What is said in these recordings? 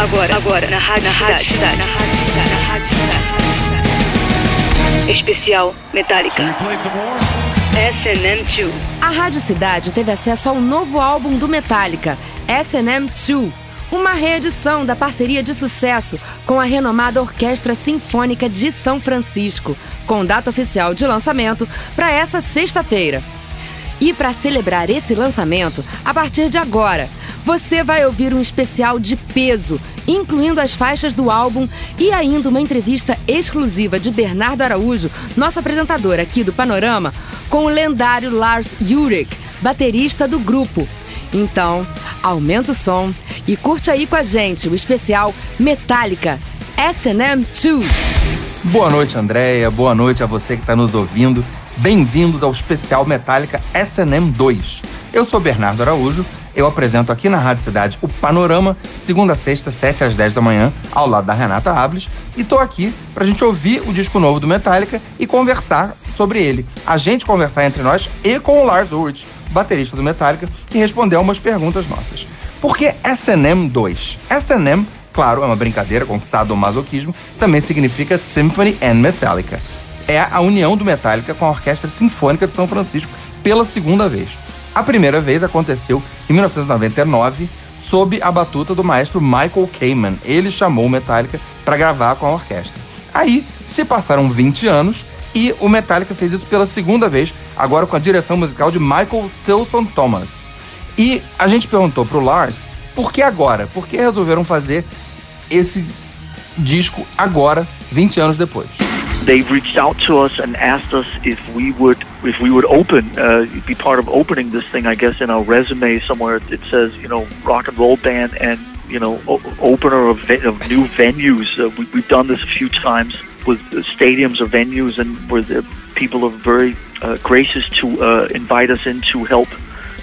Agora, agora, na Rádio, na Rádio Cidade. Na Rádio Cidade. Na Rádio Cidade. Especial Metallica. SM2. A Rádio Cidade teve acesso ao novo álbum do Metallica, SM2. Uma reedição da parceria de sucesso com a renomada Orquestra Sinfônica de São Francisco, com data oficial de lançamento para essa sexta-feira. E para celebrar esse lançamento, a partir de agora, você vai ouvir um especial de peso, incluindo as faixas do álbum e ainda uma entrevista exclusiva de Bernardo Araújo, nosso apresentador aqui do Panorama, com o lendário Lars Ulrich, baterista do grupo. Então, aumenta o som e curte aí com a gente o especial Metallica S&M 2. Boa noite, Andréia. Boa noite a você que está nos ouvindo. Bem-vindos ao especial Metallica S&M 2. Eu sou Bernardo Araújo eu apresento aqui na Rádio Cidade o Panorama, segunda a sexta, 7 às 10 da manhã, ao lado da Renata Ables, e tô aqui pra gente ouvir o disco novo do Metallica e conversar sobre ele. A gente conversar entre nós e com o Lars Ulrich, baterista do Metallica, que respondeu umas perguntas nossas. Por que S&M 2? S&M, claro, é uma brincadeira com sadomasoquismo, também significa Symphony and Metallica. É a união do Metallica com a Orquestra Sinfônica de São Francisco pela segunda vez. A primeira vez aconteceu em 1999, sob a batuta do maestro Michael Kamen. Ele chamou o Metallica para gravar com a orquestra. Aí se passaram 20 anos e o Metallica fez isso pela segunda vez, agora com a direção musical de Michael Tilson Thomas. E a gente perguntou pro Lars por que agora? Por que resolveram fazer esse disco agora, 20 anos depois? they reached out to us and asked us if we would if we would open uh, be part of opening this thing. I guess in our resume somewhere it says you know rock and roll band and you know opener of, of new venues. Uh, we, we've done this a few times with stadiums or venues, and where the people are very uh, gracious to uh, invite us in to help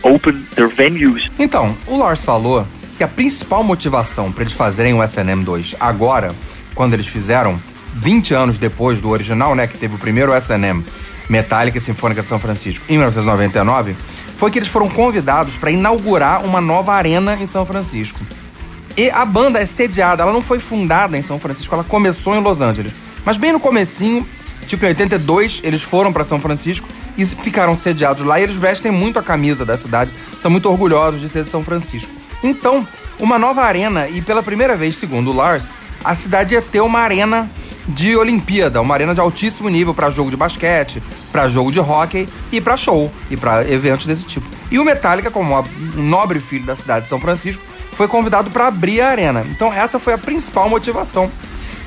open their venues. Então, o Lars falou que a principal motivação para eles fazerem o SNM 2 agora, quando eles fizeram 20 anos depois do original, né, que teve o primeiro Metallica Sinfônica de São Francisco, em 1999, foi que eles foram convidados para inaugurar uma nova arena em São Francisco. E a banda é sediada, ela não foi fundada em São Francisco, ela começou em Los Angeles. Mas bem no comecinho, tipo em 82, eles foram para São Francisco e ficaram sediados lá e eles vestem muito a camisa da cidade, são muito orgulhosos de ser de São Francisco. Então, uma nova arena e pela primeira vez, segundo o Lars, a cidade ia ter uma arena de Olimpíada, uma arena de altíssimo nível para jogo de basquete, para jogo de hóquei e para show e para eventos desse tipo. E o Metallica, como um nobre filho da cidade de São Francisco, foi convidado para abrir a arena. Então essa foi a principal motivação.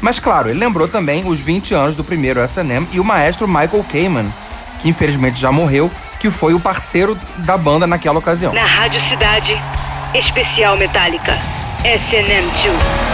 Mas claro, ele lembrou também os 20 anos do primeiro S&M e o maestro Michael Kamen, que infelizmente já morreu, que foi o parceiro da banda naquela ocasião. Na Rádio Cidade, especial Metallica, S&M 2.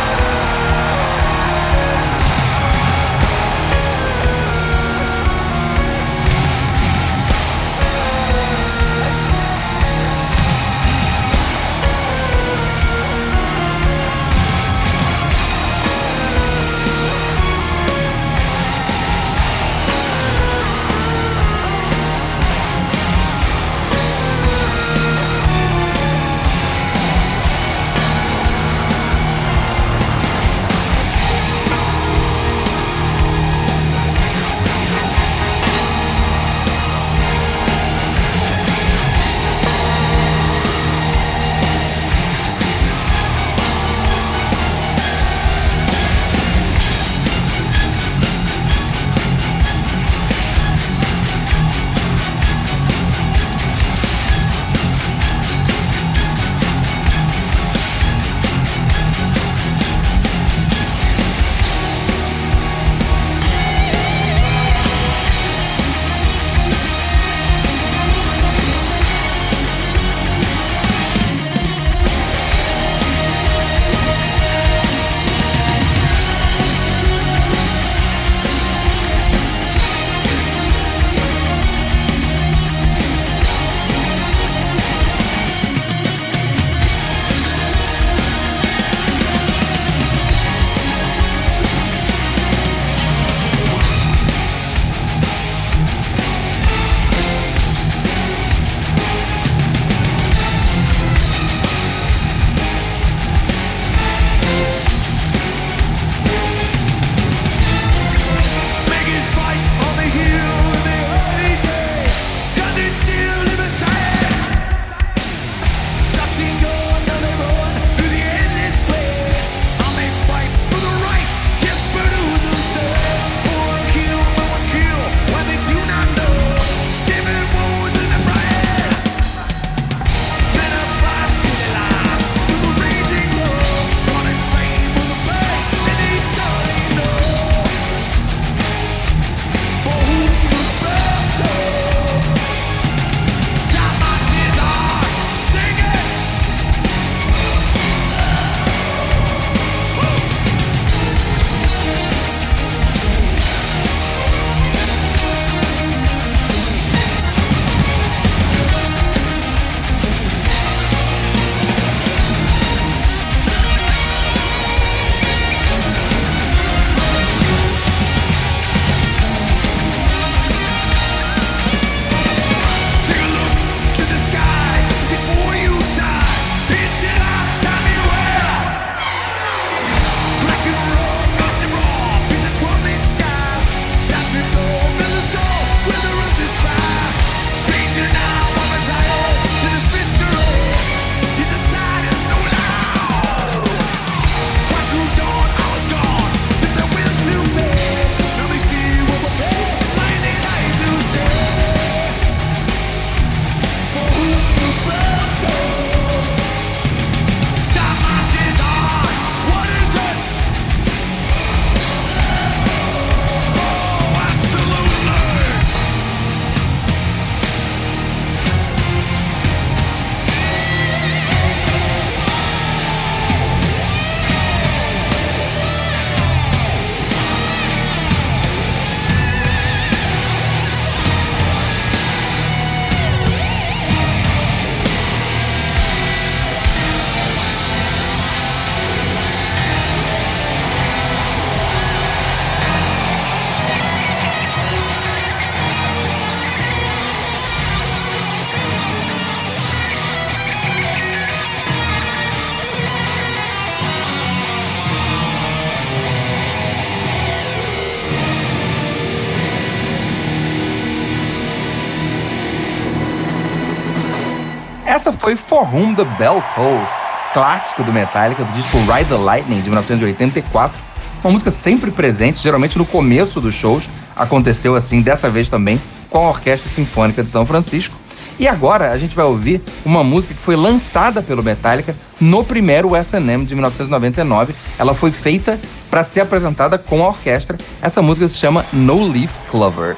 Essa foi For Whom the Bell Tolls, clássico do Metallica, do disco Ride the Lightning, de 1984. Uma música sempre presente, geralmente no começo dos shows. Aconteceu assim dessa vez também com a Orquestra Sinfônica de São Francisco. E agora a gente vai ouvir uma música que foi lançada pelo Metallica no primeiro S&M de 1999. Ela foi feita para ser apresentada com a orquestra. Essa música se chama No Leaf Clover.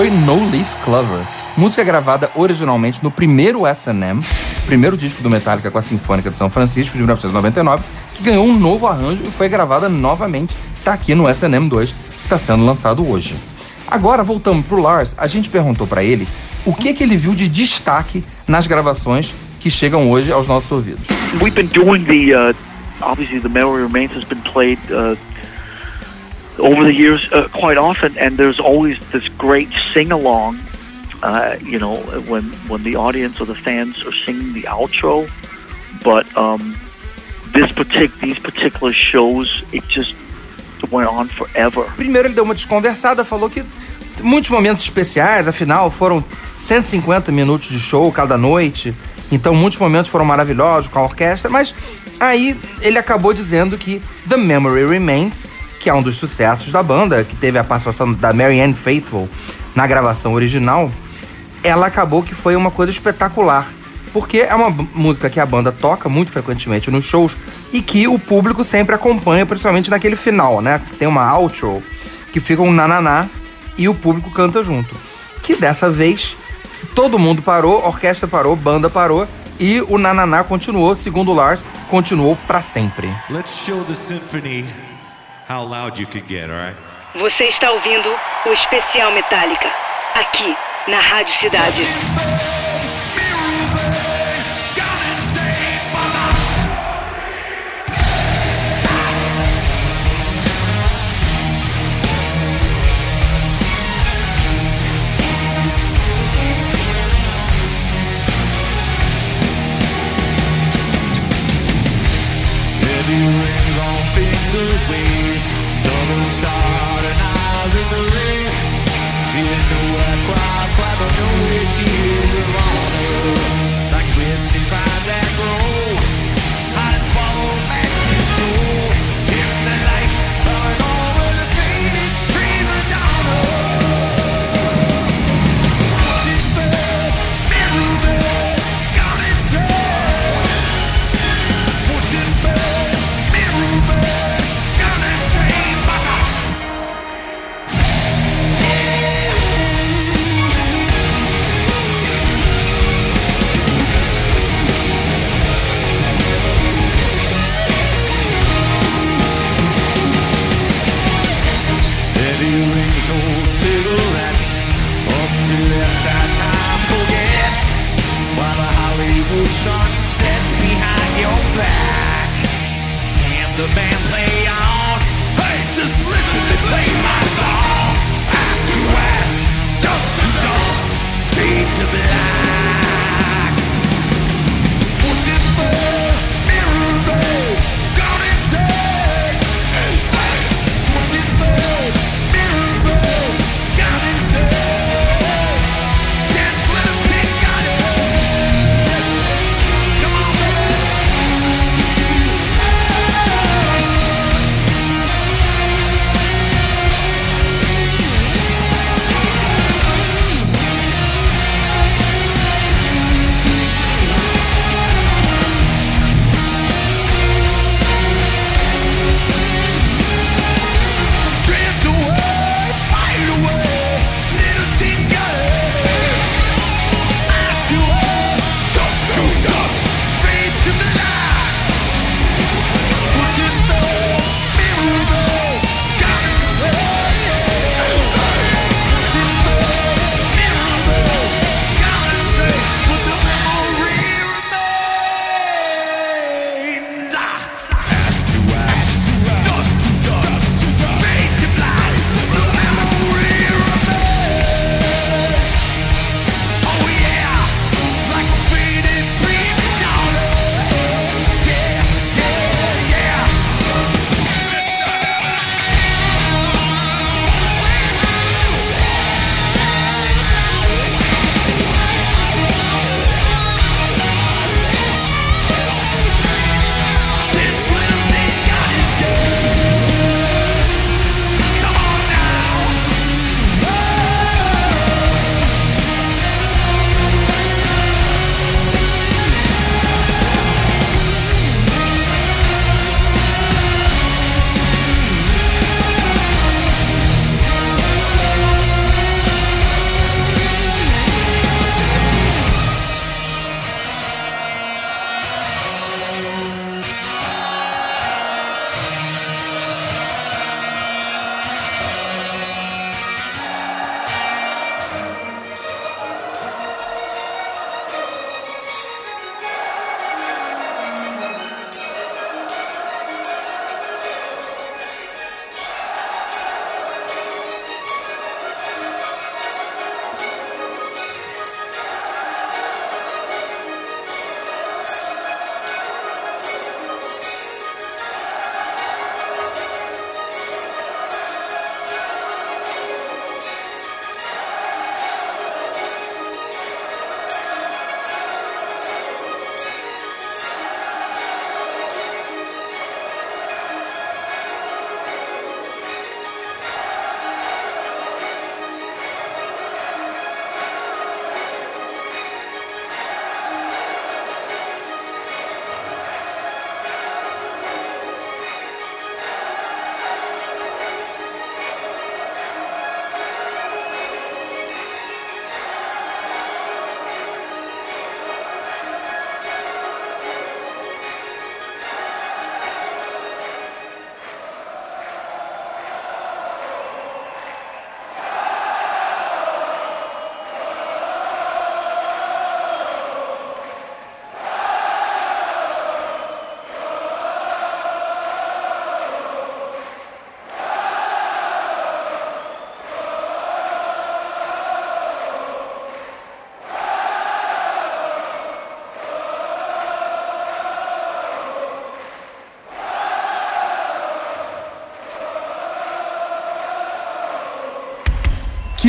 Foi No Leaf Clover, música gravada originalmente no primeiro S&M, primeiro disco do Metallica com a Sinfônica de São Francisco de 1999, que ganhou um novo arranjo e foi gravada novamente, tá aqui no S&M 2, que está sendo lançado hoje. Agora, voltando pro Lars, a gente perguntou para ele o que, que ele viu de destaque nas gravações que chegam hoje aos nossos ouvidos. We've been doing the, uh, obviously the Memory Remains has been played uh, over the years uh, quite often, and there's always this great sing-along, uh, you know, when, when the audience or the fans are singing the outro, but um, this partic these particular shows, it just went on forever. Primeiro ele deu uma desconversada, falou que muitos momentos especiais, afinal foram 150 minutos de show cada noite, então muitos momentos foram maravilhosos com a orquestra, mas aí ele acabou dizendo que The Memory Remains, que é um dos sucessos da banda, que teve a participação da Mary Ann Faithful na gravação original, ela acabou que foi uma coisa espetacular. Porque é uma música que a banda toca muito frequentemente nos shows e que o público sempre acompanha, principalmente naquele final, né? Tem uma outro que fica um nananá e o público canta junto. Que dessa vez todo mundo parou, orquestra parou, banda parou e o nananá continuou, segundo Lars, continuou para sempre. Let's show the symphony how loud you get, alright? Você está ouvindo o especial Metallica aqui na Rádio Cidade.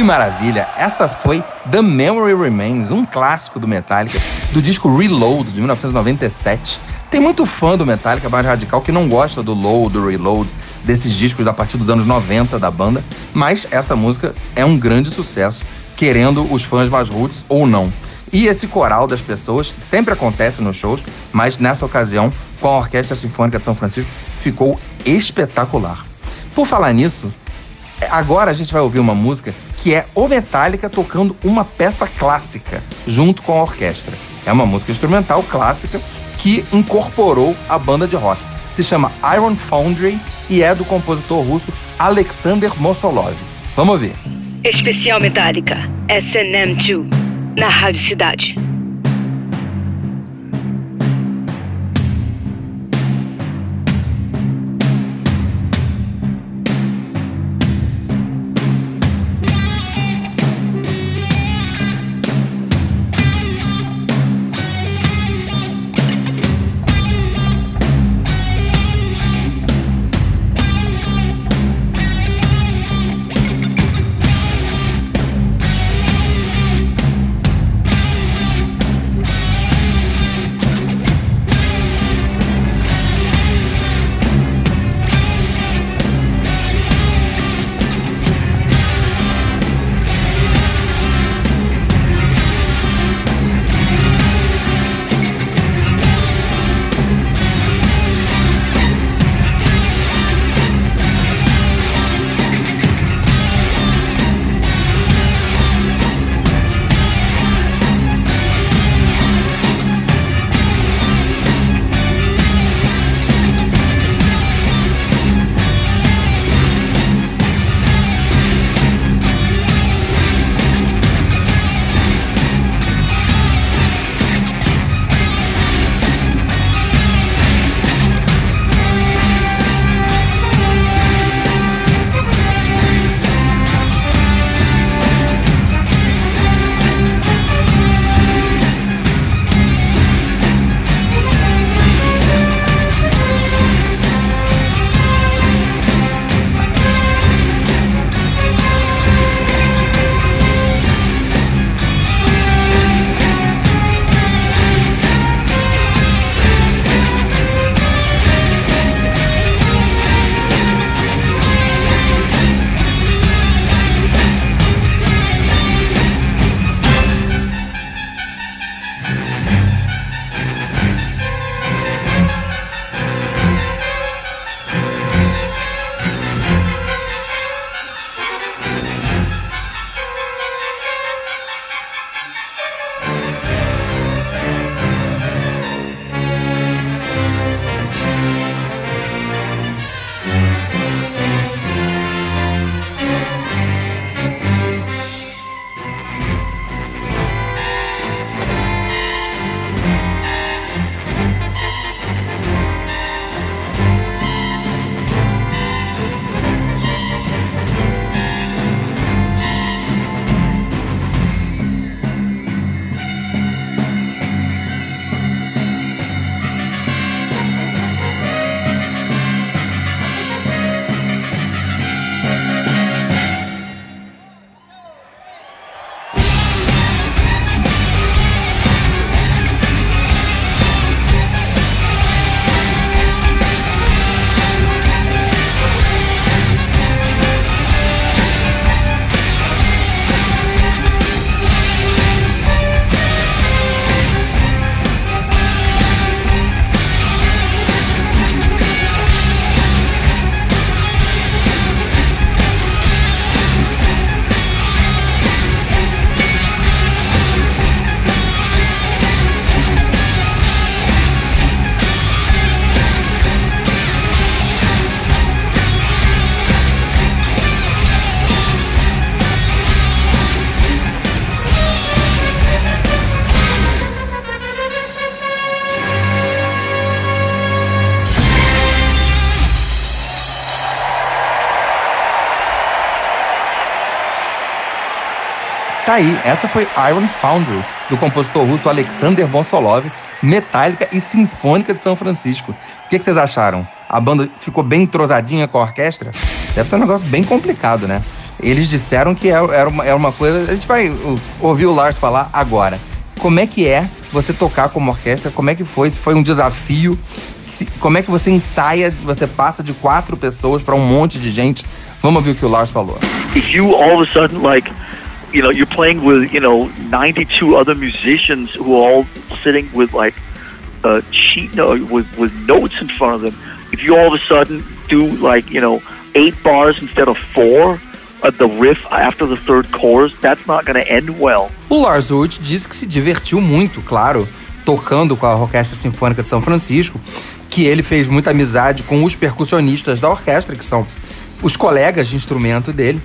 Que maravilha! Essa foi The Memory Remains, um clássico do Metallica, do disco Reload, de 1997. Tem muito fã do Metallica mais radical que não gosta do Low, do Reload, desses discos a partir dos anos 90 da banda, mas essa música é um grande sucesso, querendo os fãs mais roots ou não. E esse coral das pessoas sempre acontece nos shows, mas nessa ocasião, com a Orquestra Sinfônica de São Francisco, ficou espetacular. Por falar nisso, agora a gente vai ouvir uma música que é o Metallica tocando uma peça clássica junto com a orquestra. É uma música instrumental clássica que incorporou a banda de rock. Se chama Iron Foundry e é do compositor russo Alexander Mosolov. Vamos ver. Especial Metallica, SNM2, na Rádio Cidade. Tá aí, essa foi Iron Foundry, do compositor russo Alexander Bonsolov, metálica e sinfônica de São Francisco. O que, que vocês acharam? A banda ficou bem entrosadinha com a orquestra? Deve ser um negócio bem complicado, né? Eles disseram que era era uma, era uma coisa. A gente vai ouvir o Lars falar agora. Como é que é você tocar como orquestra? Como é que foi? Se foi um desafio? Como é que você ensaia? Você passa de quatro pessoas para um monte de gente? Vamos ouvir o que o Lars falou. if you all of a sudden like you know you're playing with you know 92 other musicians who are all sitting with like uh, sheet no, with with notes in front of them if you all of a sudden do like you know eight bars instead of four the riff after the third chorus that's not going to end well O Lars Ulrich disse que se divertiu muito, claro, tocando com a Orquestra Sinfônica de São Francisco, que ele fez muita amizade com os percussionistas da orquestra, que são os colegas de instrumento dele.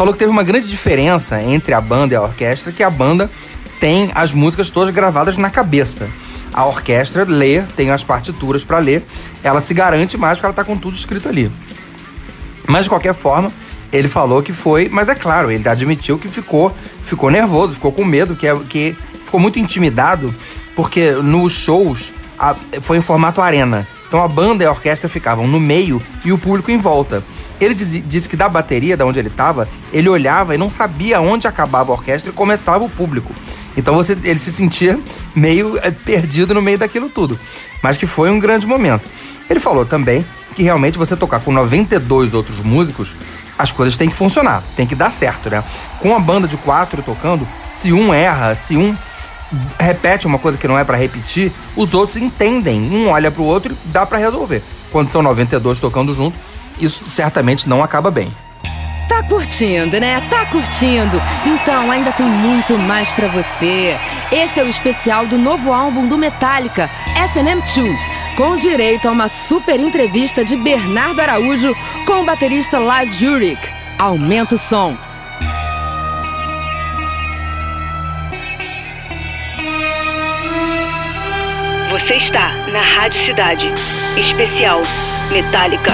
Falou que teve uma grande diferença entre a banda e a orquestra, que a banda tem as músicas todas gravadas na cabeça. A orquestra lê, tem as partituras para ler, ela se garante mais porque ela tá com tudo escrito ali. Mas de qualquer forma, ele falou que foi, mas é claro, ele admitiu que ficou, ficou nervoso, ficou com medo, que, é, que ficou muito intimidado, porque nos shows a- foi em formato arena. Então a banda e a orquestra ficavam no meio e o público em volta. Ele dizi- disse que da bateria, da onde ele estava, ele olhava e não sabia onde acabava a orquestra e começava o público. Então você, ele se sentia meio eh, perdido no meio daquilo tudo. Mas que foi um grande momento. Ele falou também que realmente você tocar com 92 outros músicos, as coisas têm que funcionar, tem que dar certo, né? Com a banda de quatro tocando, se um erra, se um repete uma coisa que não é pra repetir, os outros entendem. Um olha pro outro e dá pra resolver. Quando são 92 tocando junto, isso certamente não acaba bem. Tá curtindo, né? Tá curtindo? Então ainda tem muito mais pra você. Esse é o especial do novo álbum do Metallica, S&M2, com direito a uma super entrevista de Bernardo Araújo com o baterista Lars Ulrich. Aumenta o som. Você está na Rádio Cidade. Especial Metallica.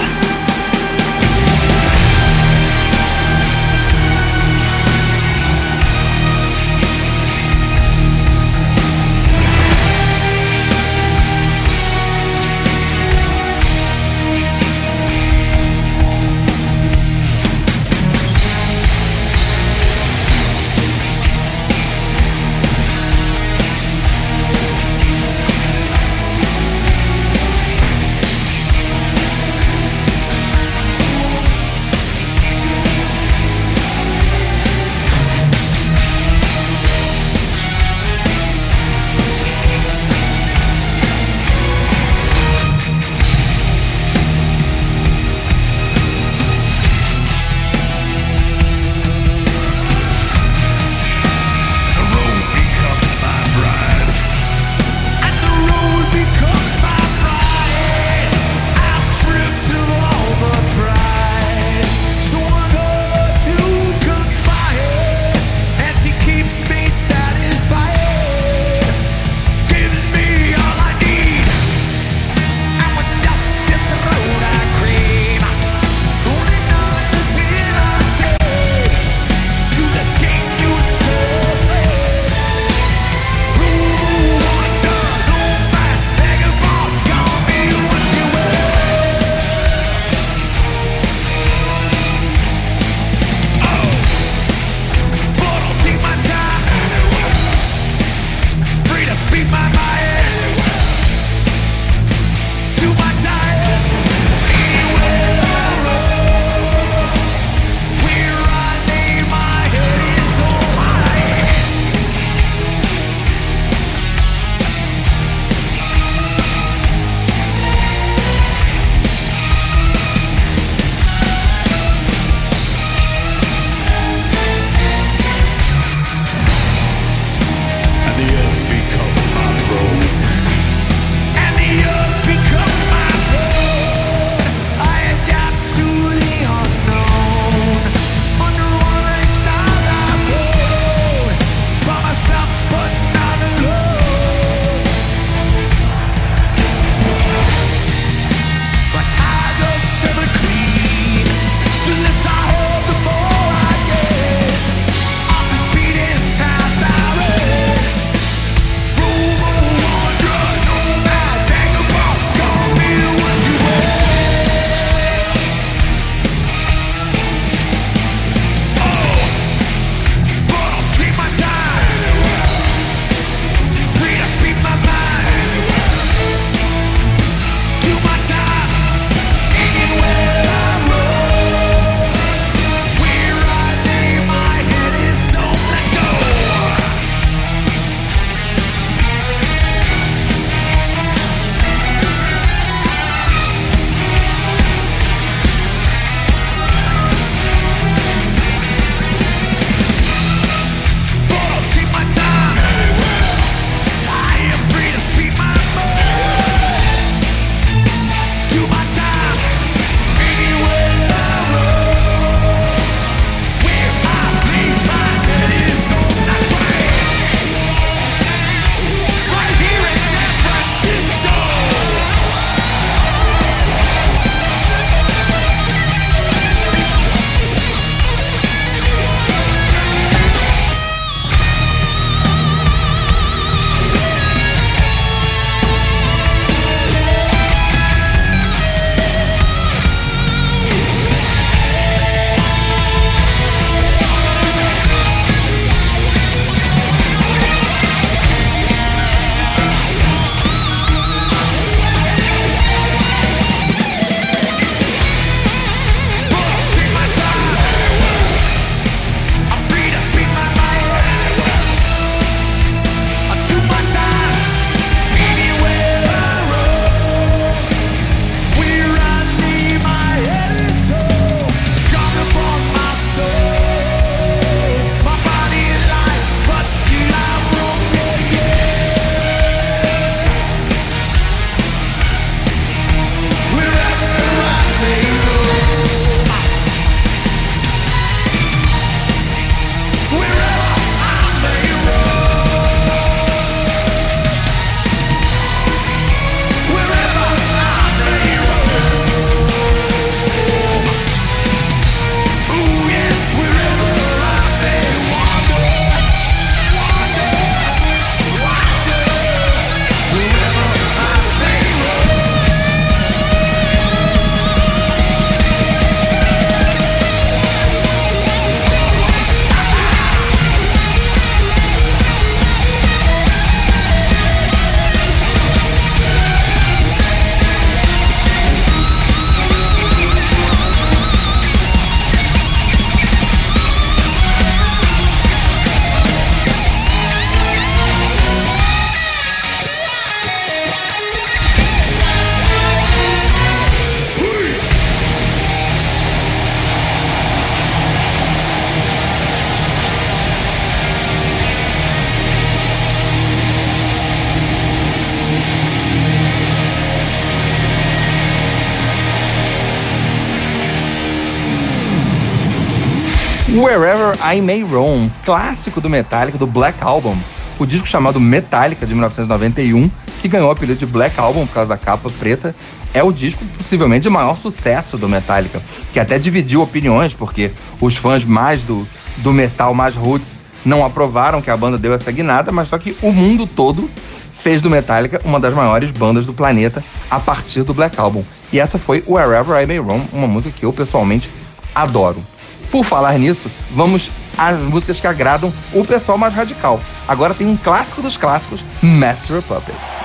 I May Roam, clássico do Metallica, do Black Album, o disco chamado Metallica de 1991, que ganhou o apelido de Black Album por causa da capa preta, é o disco possivelmente de maior sucesso do Metallica, que até dividiu opiniões, porque os fãs mais do, do metal, mais roots, não aprovaram que a banda deu essa guinada, mas só que o mundo todo fez do Metallica uma das maiores bandas do planeta a partir do Black Album. E essa foi Wherever I May Roam, uma música que eu pessoalmente adoro. Por falar nisso, vamos às músicas que agradam o pessoal mais radical. Agora tem um clássico dos clássicos, Master of Puppets.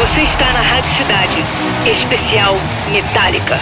Você está na Rádio Cidade. Especial Metallica.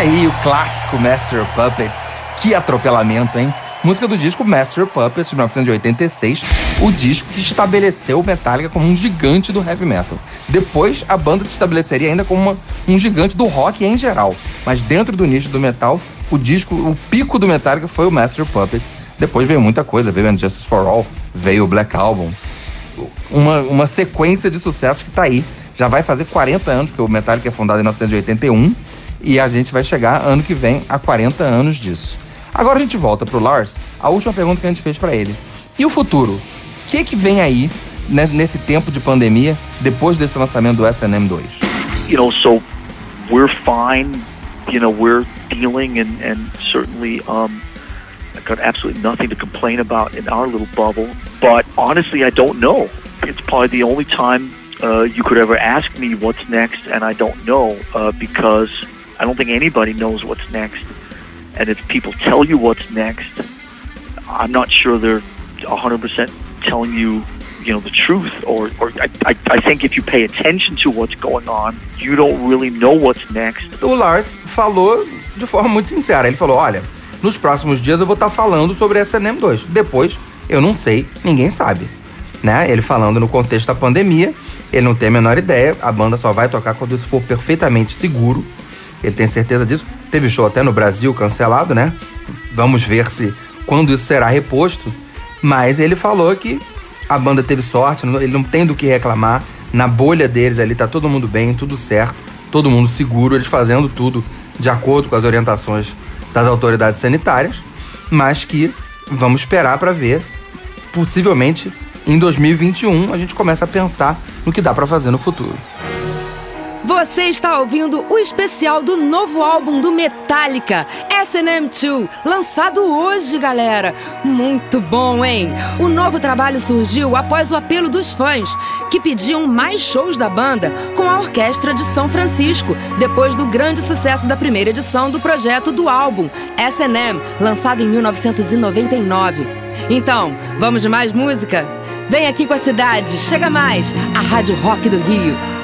Aí o clássico Master of Puppets. Que atropelamento, hein? Música do disco Master of Puppets de 1986, o disco que estabeleceu o Metallica como um gigante do heavy metal. Depois, a banda se estabeleceria ainda como uma, um gigante do rock em geral. Mas dentro do nicho do metal, o disco, o pico do Metallica foi o Master of Puppets. Depois veio muita coisa, veio Justice for All, veio o Black Album. Uma, uma sequência de sucessos que tá aí. Já vai fazer 40 anos, porque o Metallica é fundado em 1981 e a gente vai chegar ano que vem a 40 anos disso. Agora a gente volta pro Lars, a última pergunta que a gente fez para ele. E o futuro? O que que vem aí né, nesse tempo de pandemia depois desse lançamento do SNM 2? You know, so we're fine. You know, we're dealing and, and certainly um, I've got absolutely nothing to complain about in our little bubble. But honestly, I don't know. It's probably the only time uh, you could ever ask me what's next, and I don't know uh, because I don't think anybody knows what's next. And if people tell you what's next, I'm not sure they're 100% telling you, you know, the truth. Or, or I, I, I think if you pay attention to what's going on, you don't really know what's next. O Lars falou de forma muito sincera. Ele falou: olha, nos próximos dias eu vou estar falando sobre essa NM2. Depois, eu não sei, ninguém sabe. Né? Ele falando no contexto da pandemia, ele não tem a menor ideia. A banda só vai tocar quando isso for perfeitamente seguro. Ele tem certeza disso. Teve show até no Brasil cancelado, né? Vamos ver se quando isso será reposto. Mas ele falou que a banda teve sorte, ele não tem do que reclamar. Na bolha deles ali tá todo mundo bem, tudo certo, todo mundo seguro, eles fazendo tudo de acordo com as orientações das autoridades sanitárias, mas que vamos esperar para ver. Possivelmente em 2021 a gente começa a pensar no que dá para fazer no futuro. Você está ouvindo o especial do novo álbum do Metallica, SNM2, lançado hoje, galera. Muito bom, hein? O novo trabalho surgiu após o apelo dos fãs, que pediam mais shows da banda com a Orquestra de São Francisco, depois do grande sucesso da primeira edição do projeto do álbum, SNM, lançado em 1999. Então, vamos de mais música? Vem aqui com a cidade, chega mais, a Rádio Rock do Rio.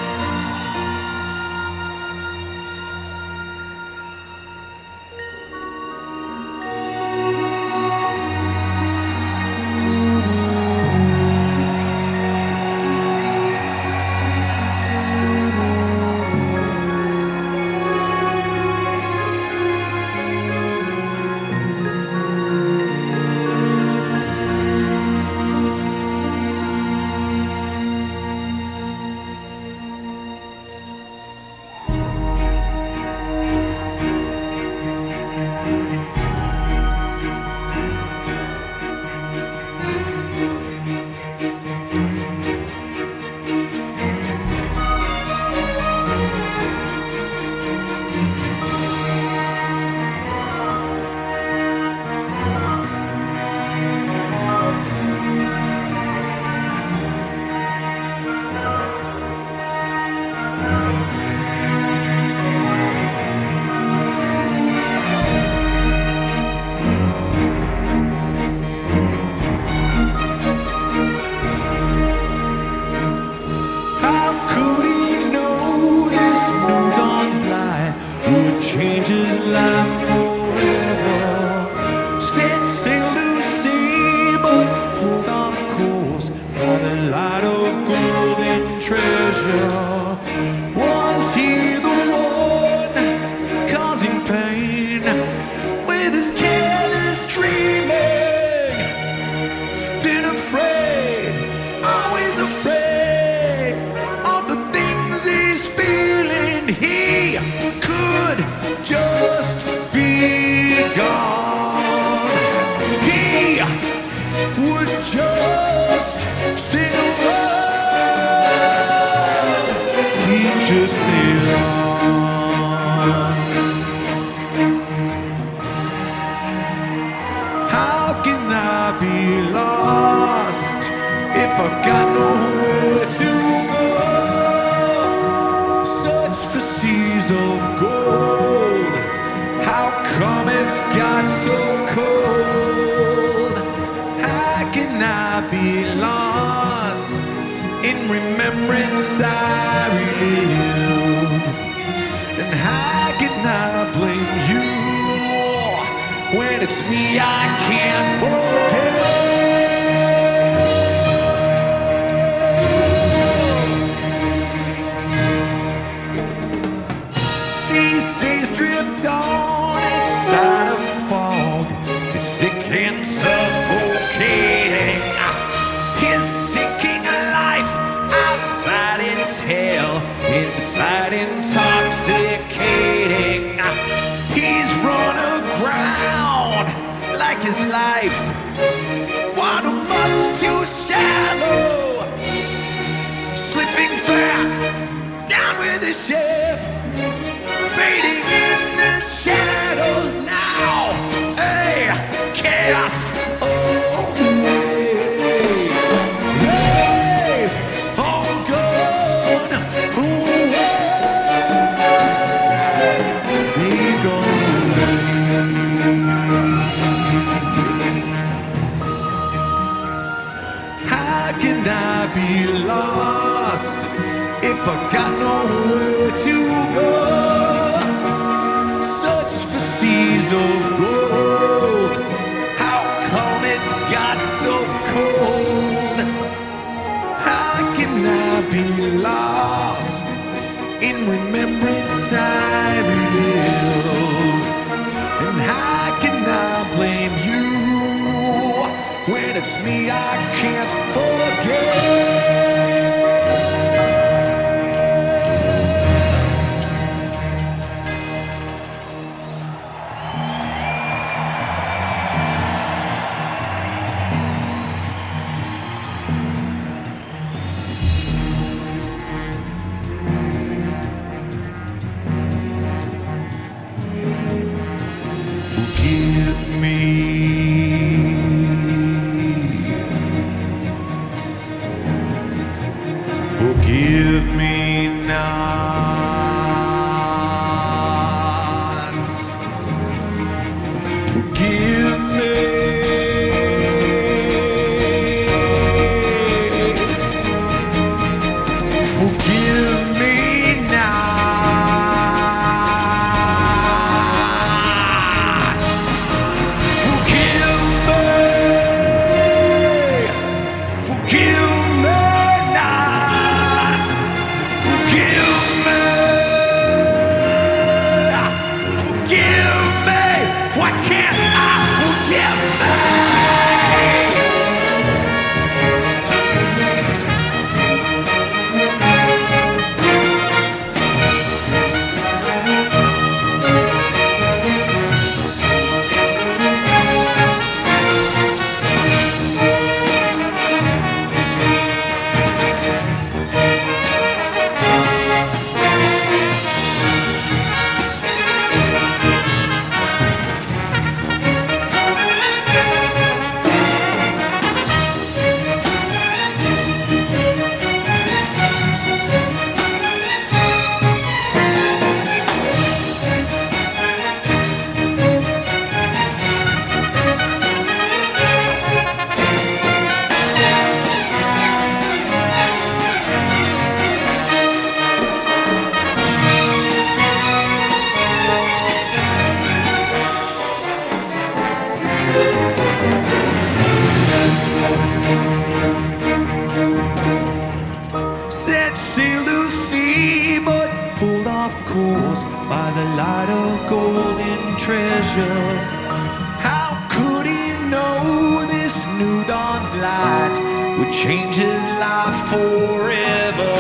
would change his life forever.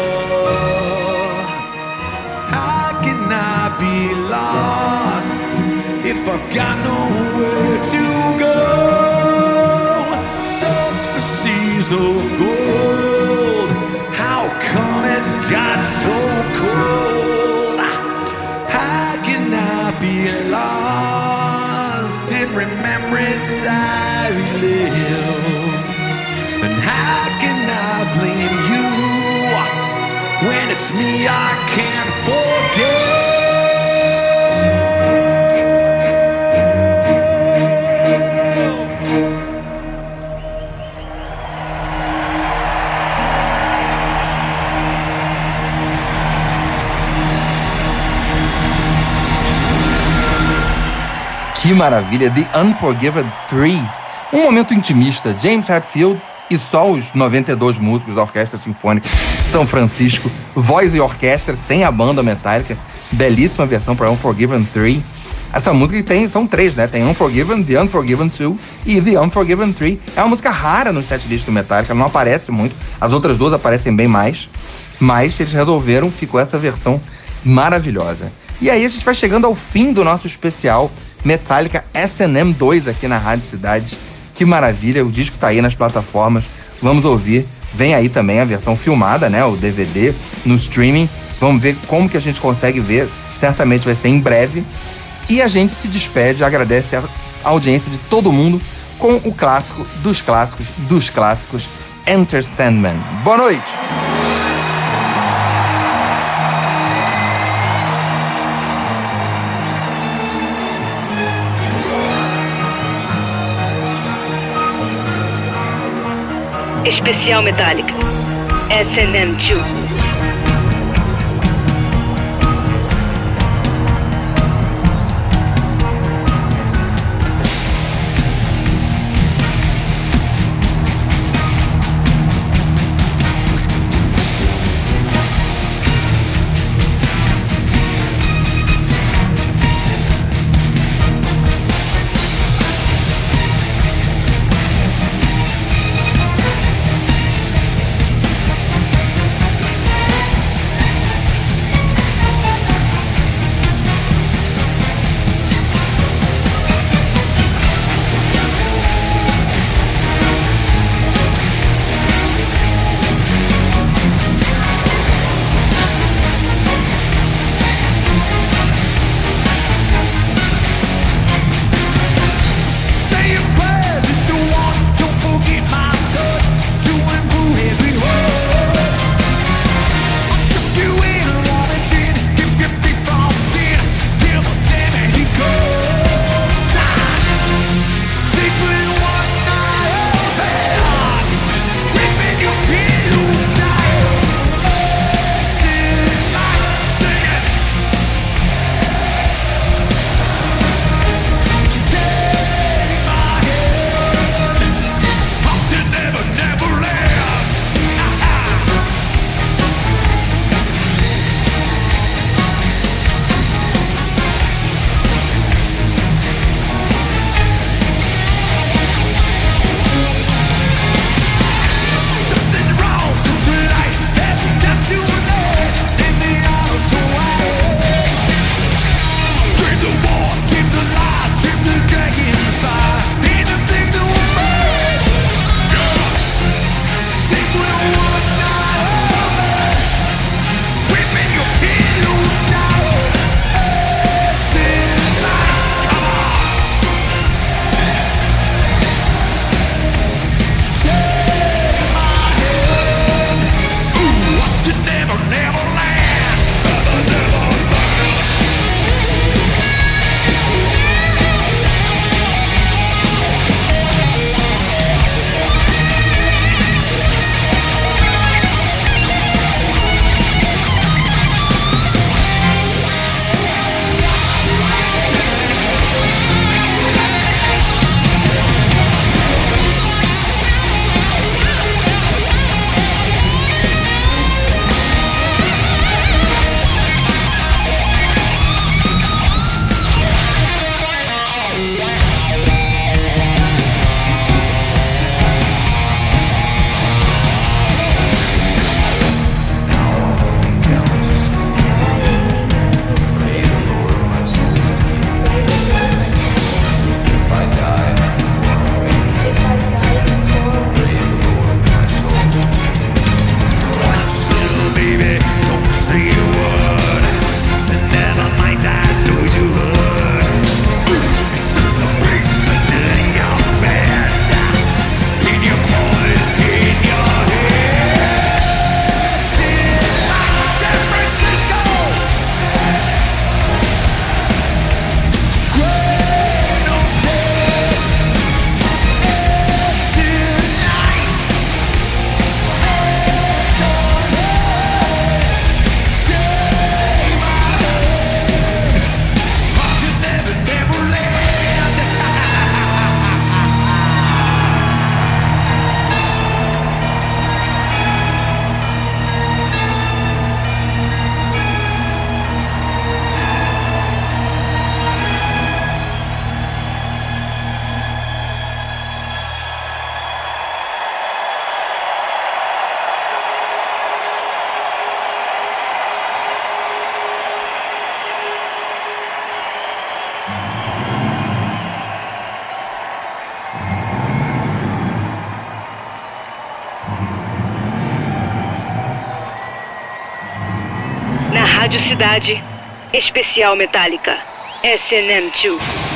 I be lost if I've got nowhere to go. Search for seas of gold. How come it's got so cold? How can I be lost in remembrance. I me I can't forget. Que maravilha, The Unforgiven 3. Um momento intimista, James Hetfield e só os 92 músicos da Orquestra Sinfônica. São Francisco, voz e orquestra sem a banda metálica. Belíssima versão para Unforgiven 3. Essa música tem, são três, né? Tem Unforgiven, The Unforgiven 2 e The Unforgiven 3. É uma música rara no setlist do Metallica, não aparece muito. As outras duas aparecem bem mais. Mas eles resolveram, ficou essa versão maravilhosa. E aí a gente vai chegando ao fim do nosso especial Metallica S&M 2 aqui na Rádio Cidades. Que maravilha, o disco tá aí nas plataformas. Vamos ouvir. Vem aí também a versão filmada, né, o DVD no streaming. Vamos ver como que a gente consegue ver. Certamente vai ser em breve. E a gente se despede, agradece a audiência de todo mundo com o clássico dos clássicos dos clássicos, Enter Sandman. Boa noite! Especial Metálica. SNM2. Cidade, especial Metallica, SNM2.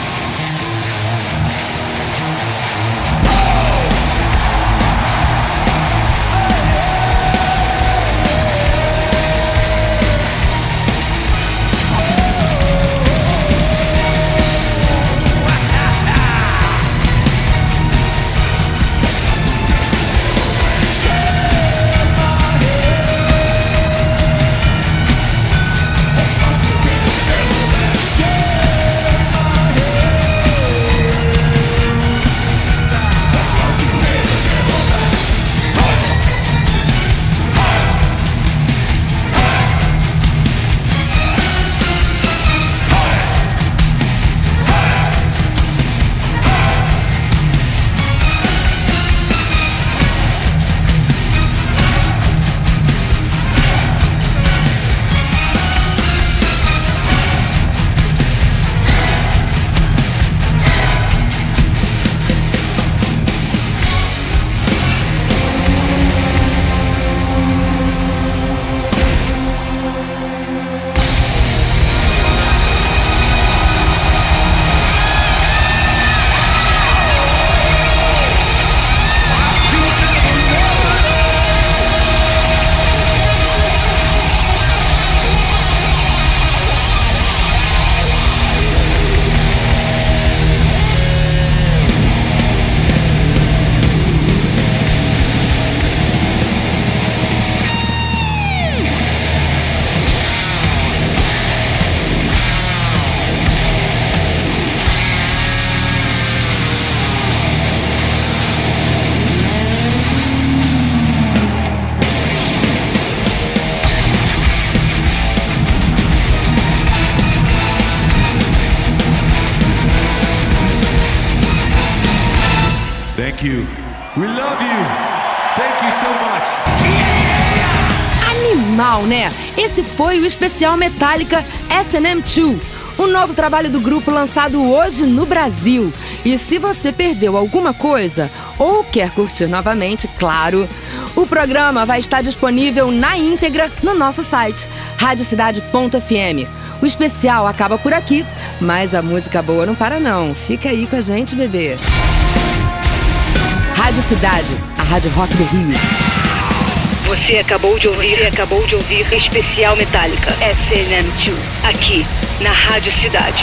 Especial Metallica SNM2, o novo trabalho do grupo lançado hoje no Brasil. E se você perdeu alguma coisa ou quer curtir novamente, claro, o programa vai estar disponível na íntegra no nosso site, radiocidade.fm. O especial acaba por aqui, mas a música boa não para não. Fica aí com a gente, bebê. Rádio Cidade, a Rádio Rock do Rio. Você acabou de ouvir, você acabou de ouvir especial Metallica, SNM2, aqui na Rádio Cidade.